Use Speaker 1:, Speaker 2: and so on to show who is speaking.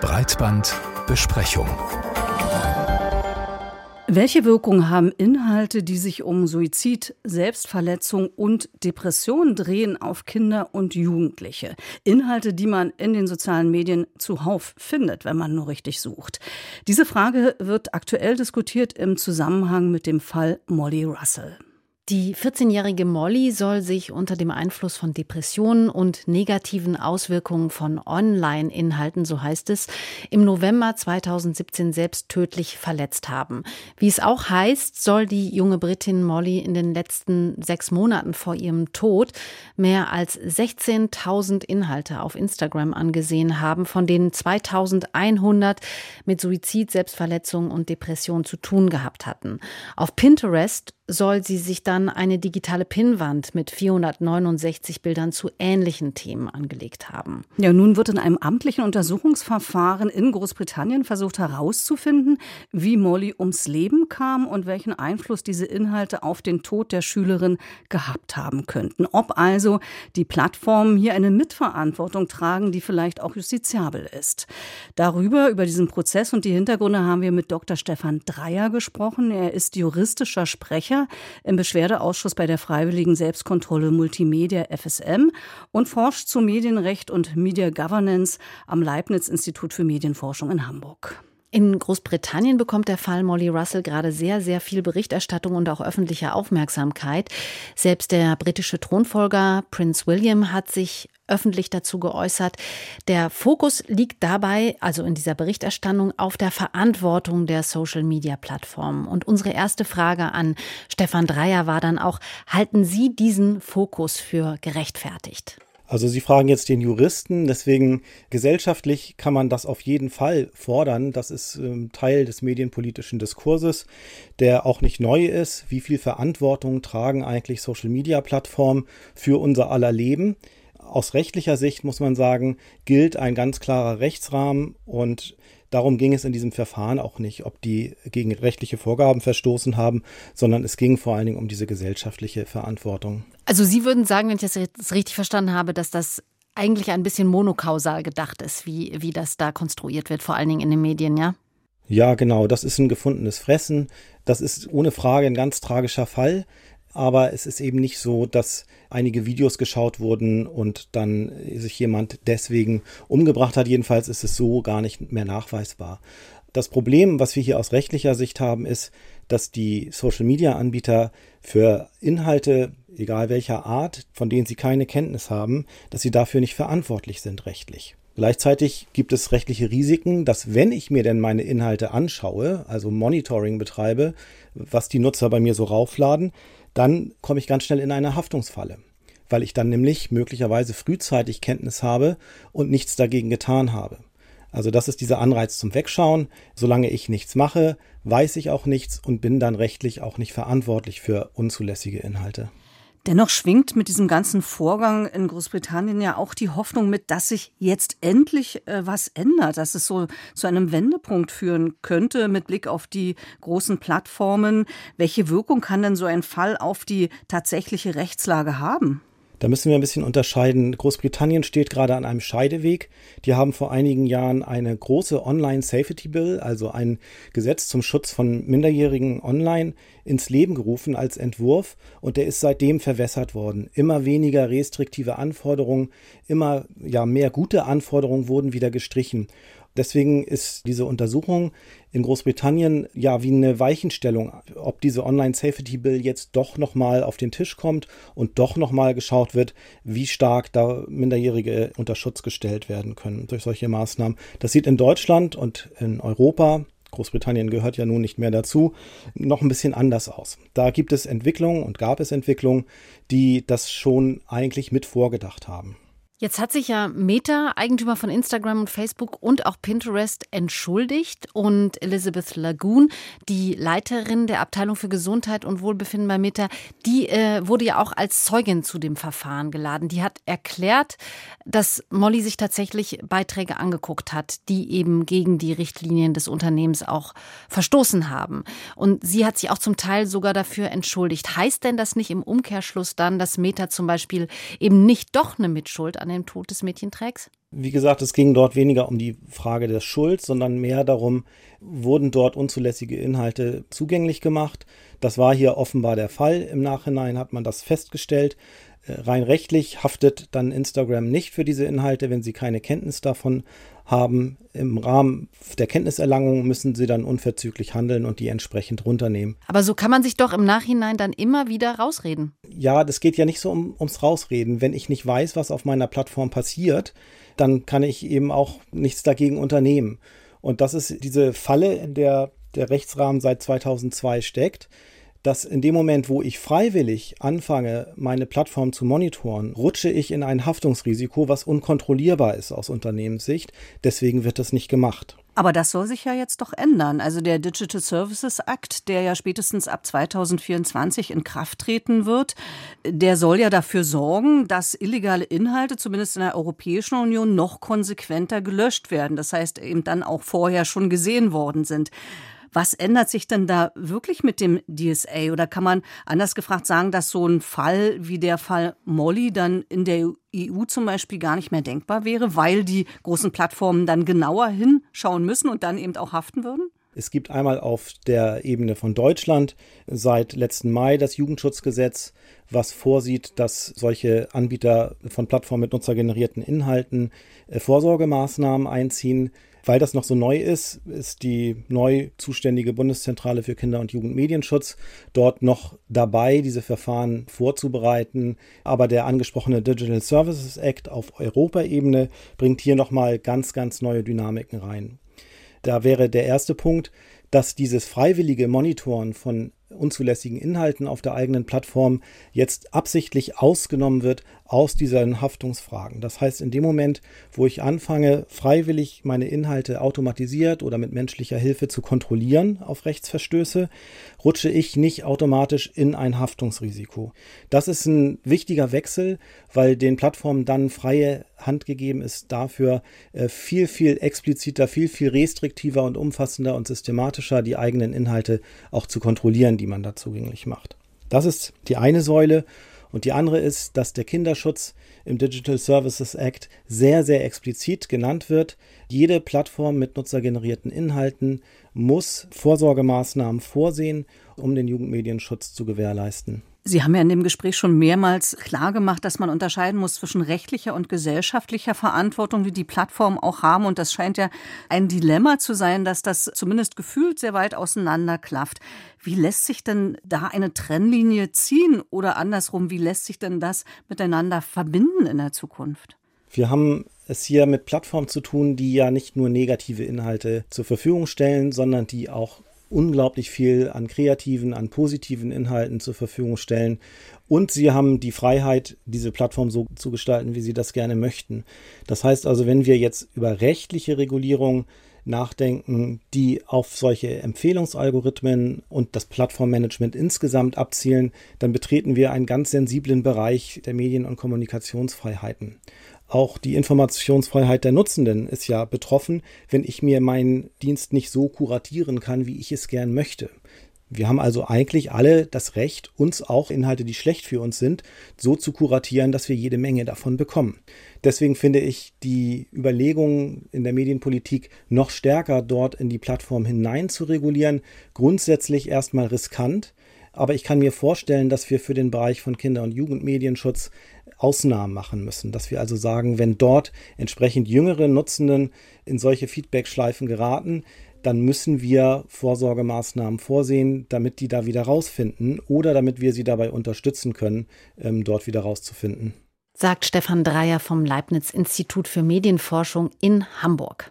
Speaker 1: Breitbandbesprechung.
Speaker 2: Welche Wirkung haben Inhalte, die sich um Suizid, Selbstverletzung und Depression drehen, auf Kinder und Jugendliche? Inhalte, die man in den sozialen Medien zuhauf findet, wenn man nur richtig sucht. Diese Frage wird aktuell diskutiert im Zusammenhang mit dem Fall Molly Russell.
Speaker 3: Die 14-jährige Molly soll sich unter dem Einfluss von Depressionen und negativen Auswirkungen von Online-Inhalten, so heißt es, im November 2017 selbst tödlich verletzt haben. Wie es auch heißt, soll die junge Britin Molly in den letzten sechs Monaten vor ihrem Tod mehr als 16.000 Inhalte auf Instagram angesehen haben, von denen 2.100 mit Suizid, Selbstverletzung und Depression zu tun gehabt hatten. Auf Pinterest soll sie sich dann eine digitale Pinnwand mit 469 Bildern zu ähnlichen Themen angelegt haben.
Speaker 2: Ja, nun wird in einem amtlichen Untersuchungsverfahren in Großbritannien versucht herauszufinden, wie Molly ums Leben kam und welchen Einfluss diese Inhalte auf den Tod der Schülerin gehabt haben könnten. Ob also die Plattformen hier eine Mitverantwortung tragen, die vielleicht auch justiziabel ist. Darüber, über diesen Prozess und die Hintergründe haben wir mit Dr. Stefan Dreier gesprochen. Er ist juristischer Sprecher Sprecher im Beschwerdeausschuss bei der Freiwilligen Selbstkontrolle Multimedia FSM und forscht zu Medienrecht und Media Governance am Leibniz Institut für Medienforschung in Hamburg.
Speaker 3: In Großbritannien bekommt der Fall Molly Russell gerade sehr, sehr viel Berichterstattung und auch öffentliche Aufmerksamkeit. Selbst der britische Thronfolger Prince William hat sich öffentlich dazu geäußert. Der Fokus liegt dabei, also in dieser Berichterstattung, auf der Verantwortung der Social-Media-Plattformen. Und unsere erste Frage an Stefan Dreier war dann auch, halten Sie diesen Fokus für gerechtfertigt?
Speaker 4: Also Sie fragen jetzt den Juristen, deswegen gesellschaftlich kann man das auf jeden Fall fordern. Das ist ähm, Teil des medienpolitischen Diskurses, der auch nicht neu ist. Wie viel Verantwortung tragen eigentlich Social-Media-Plattformen für unser aller Leben? Aus rechtlicher Sicht muss man sagen, gilt ein ganz klarer Rechtsrahmen und darum ging es in diesem Verfahren auch nicht, ob die gegen rechtliche Vorgaben verstoßen haben, sondern es ging vor allen Dingen um diese gesellschaftliche Verantwortung.
Speaker 3: Also Sie würden sagen, wenn ich das jetzt richtig verstanden habe, dass das eigentlich ein bisschen monokausal gedacht ist, wie, wie das da konstruiert wird, vor allen Dingen in den Medien, ja?
Speaker 4: Ja, genau, das ist ein gefundenes Fressen. Das ist ohne Frage ein ganz tragischer Fall aber es ist eben nicht so, dass einige Videos geschaut wurden und dann sich jemand deswegen umgebracht hat. Jedenfalls ist es so gar nicht mehr nachweisbar. Das Problem, was wir hier aus rechtlicher Sicht haben, ist, dass die Social-Media-Anbieter für Inhalte, egal welcher Art, von denen sie keine Kenntnis haben, dass sie dafür nicht verantwortlich sind rechtlich. Gleichzeitig gibt es rechtliche Risiken, dass wenn ich mir denn meine Inhalte anschaue, also Monitoring betreibe, was die Nutzer bei mir so raufladen, dann komme ich ganz schnell in eine Haftungsfalle, weil ich dann nämlich möglicherweise frühzeitig Kenntnis habe und nichts dagegen getan habe. Also das ist dieser Anreiz zum Wegschauen. Solange ich nichts mache, weiß ich auch nichts und bin dann rechtlich auch nicht verantwortlich für unzulässige Inhalte.
Speaker 2: Dennoch schwingt mit diesem ganzen Vorgang in Großbritannien ja auch die Hoffnung mit, dass sich jetzt endlich äh, was ändert, dass es so zu einem Wendepunkt führen könnte mit Blick auf die großen Plattformen. Welche Wirkung kann denn so ein Fall auf die tatsächliche Rechtslage haben?
Speaker 4: Da müssen wir ein bisschen unterscheiden. Großbritannien steht gerade an einem Scheideweg. Die haben vor einigen Jahren eine große Online Safety Bill, also ein Gesetz zum Schutz von Minderjährigen online, ins Leben gerufen als Entwurf und der ist seitdem verwässert worden. Immer weniger restriktive Anforderungen, immer ja mehr gute Anforderungen wurden wieder gestrichen. Deswegen ist diese Untersuchung in Großbritannien ja wie eine Weichenstellung, ob diese Online Safety Bill jetzt doch nochmal auf den Tisch kommt und doch nochmal geschaut wird, wie stark da Minderjährige unter Schutz gestellt werden können durch solche Maßnahmen. Das sieht in Deutschland und in Europa Großbritannien gehört ja nun nicht mehr dazu, noch ein bisschen anders aus. Da gibt es Entwicklungen und gab es Entwicklungen, die das schon eigentlich mit vorgedacht haben.
Speaker 3: Jetzt hat sich ja Meta, Eigentümer von Instagram und Facebook und auch Pinterest entschuldigt und Elizabeth Lagoon, die Leiterin der Abteilung für Gesundheit und Wohlbefinden bei Meta, die äh, wurde ja auch als Zeugin zu dem Verfahren geladen. Die hat erklärt, dass Molly sich tatsächlich Beiträge angeguckt hat, die eben gegen die Richtlinien des Unternehmens auch verstoßen haben. Und sie hat sich auch zum Teil sogar dafür entschuldigt. Heißt denn das nicht im Umkehrschluss dann, dass Meta zum Beispiel eben nicht doch eine Mitschuld an an dem Tod des Mädchenträgs?
Speaker 4: Wie gesagt, es ging dort weniger um die Frage der Schuld, sondern mehr darum, wurden dort unzulässige Inhalte zugänglich gemacht. Das war hier offenbar der Fall. Im Nachhinein hat man das festgestellt. Rein rechtlich haftet dann Instagram nicht für diese Inhalte, wenn sie keine Kenntnis davon haben. Im Rahmen der Kenntniserlangung müssen sie dann unverzüglich handeln und die entsprechend runternehmen.
Speaker 3: Aber so kann man sich doch im Nachhinein dann immer wieder rausreden.
Speaker 4: Ja, das geht ja nicht so um, ums Rausreden. Wenn ich nicht weiß, was auf meiner Plattform passiert, dann kann ich eben auch nichts dagegen unternehmen. Und das ist diese Falle, in der der Rechtsrahmen seit 2002 steckt, dass in dem Moment, wo ich freiwillig anfange, meine Plattform zu monitoren, rutsche ich in ein Haftungsrisiko, was unkontrollierbar ist aus Unternehmenssicht. Deswegen wird das nicht gemacht.
Speaker 2: Aber das soll sich ja jetzt doch ändern. Also der Digital Services Act, der ja spätestens ab 2024 in Kraft treten wird, der soll ja dafür sorgen, dass illegale Inhalte, zumindest in der Europäischen Union, noch konsequenter gelöscht werden. Das heißt, eben dann auch vorher schon gesehen worden sind. Was ändert sich denn da wirklich mit dem DSA? Oder kann man anders gefragt sagen, dass so ein Fall wie der Fall Molly dann in der EU zum Beispiel gar nicht mehr denkbar wäre, weil die großen Plattformen dann genauer hinschauen müssen und dann eben auch haften würden?
Speaker 4: Es gibt einmal auf der Ebene von Deutschland seit letzten Mai das Jugendschutzgesetz, was vorsieht, dass solche Anbieter von Plattformen mit nutzergenerierten Inhalten äh, Vorsorgemaßnahmen einziehen. Weil das noch so neu ist, ist die neu zuständige Bundeszentrale für Kinder- und Jugendmedienschutz dort noch dabei, diese Verfahren vorzubereiten. Aber der angesprochene Digital Services Act auf Europaebene bringt hier nochmal ganz, ganz neue Dynamiken rein. Da wäre der erste Punkt, dass dieses freiwillige Monitoren von unzulässigen Inhalten auf der eigenen Plattform jetzt absichtlich ausgenommen wird aus diesen Haftungsfragen. Das heißt, in dem Moment, wo ich anfange, freiwillig meine Inhalte automatisiert oder mit menschlicher Hilfe zu kontrollieren auf Rechtsverstöße, rutsche ich nicht automatisch in ein Haftungsrisiko. Das ist ein wichtiger Wechsel, weil den Plattformen dann freie Hand gegeben ist, dafür äh, viel, viel expliziter, viel, viel restriktiver und umfassender und systematischer die eigenen Inhalte auch zu kontrollieren, die man da zugänglich macht. Das ist die eine Säule. Und die andere ist, dass der Kinderschutz im Digital Services Act sehr, sehr explizit genannt wird. Jede Plattform mit nutzergenerierten Inhalten muss Vorsorgemaßnahmen vorsehen, um den Jugendmedienschutz zu gewährleisten.
Speaker 2: Sie haben ja in dem Gespräch schon mehrmals klargemacht, dass man unterscheiden muss zwischen rechtlicher und gesellschaftlicher Verantwortung, die die Plattformen auch haben. Und das scheint ja ein Dilemma zu sein, dass das zumindest gefühlt sehr weit auseinanderklafft. Wie lässt sich denn da eine Trennlinie ziehen? Oder andersrum, wie lässt sich denn das miteinander verbinden in der Zukunft?
Speaker 4: Wir haben es hier mit Plattformen zu tun, die ja nicht nur negative Inhalte zur Verfügung stellen, sondern die auch unglaublich viel an kreativen, an positiven Inhalten zur Verfügung stellen. Und sie haben die Freiheit, diese Plattform so zu gestalten, wie sie das gerne möchten. Das heißt also, wenn wir jetzt über rechtliche Regulierung nachdenken, die auf solche Empfehlungsalgorithmen und das Plattformmanagement insgesamt abzielen, dann betreten wir einen ganz sensiblen Bereich der Medien- und Kommunikationsfreiheiten. Auch die Informationsfreiheit der Nutzenden ist ja betroffen, wenn ich mir meinen Dienst nicht so kuratieren kann, wie ich es gern möchte. Wir haben also eigentlich alle das Recht, uns auch Inhalte, die schlecht für uns sind, so zu kuratieren, dass wir jede Menge davon bekommen. Deswegen finde ich die Überlegungen in der Medienpolitik noch stärker dort in die Plattform hinein zu regulieren, grundsätzlich erstmal riskant. Aber ich kann mir vorstellen, dass wir für den Bereich von Kinder- und Jugendmedienschutz Ausnahmen machen müssen. Dass wir also sagen, wenn dort entsprechend jüngere Nutzenden in solche Feedback-Schleifen geraten, dann müssen wir Vorsorgemaßnahmen vorsehen, damit die da wieder rausfinden oder damit wir sie dabei unterstützen können, ähm, dort wieder rauszufinden.
Speaker 3: Sagt Stefan Dreier vom Leibniz Institut für Medienforschung in Hamburg.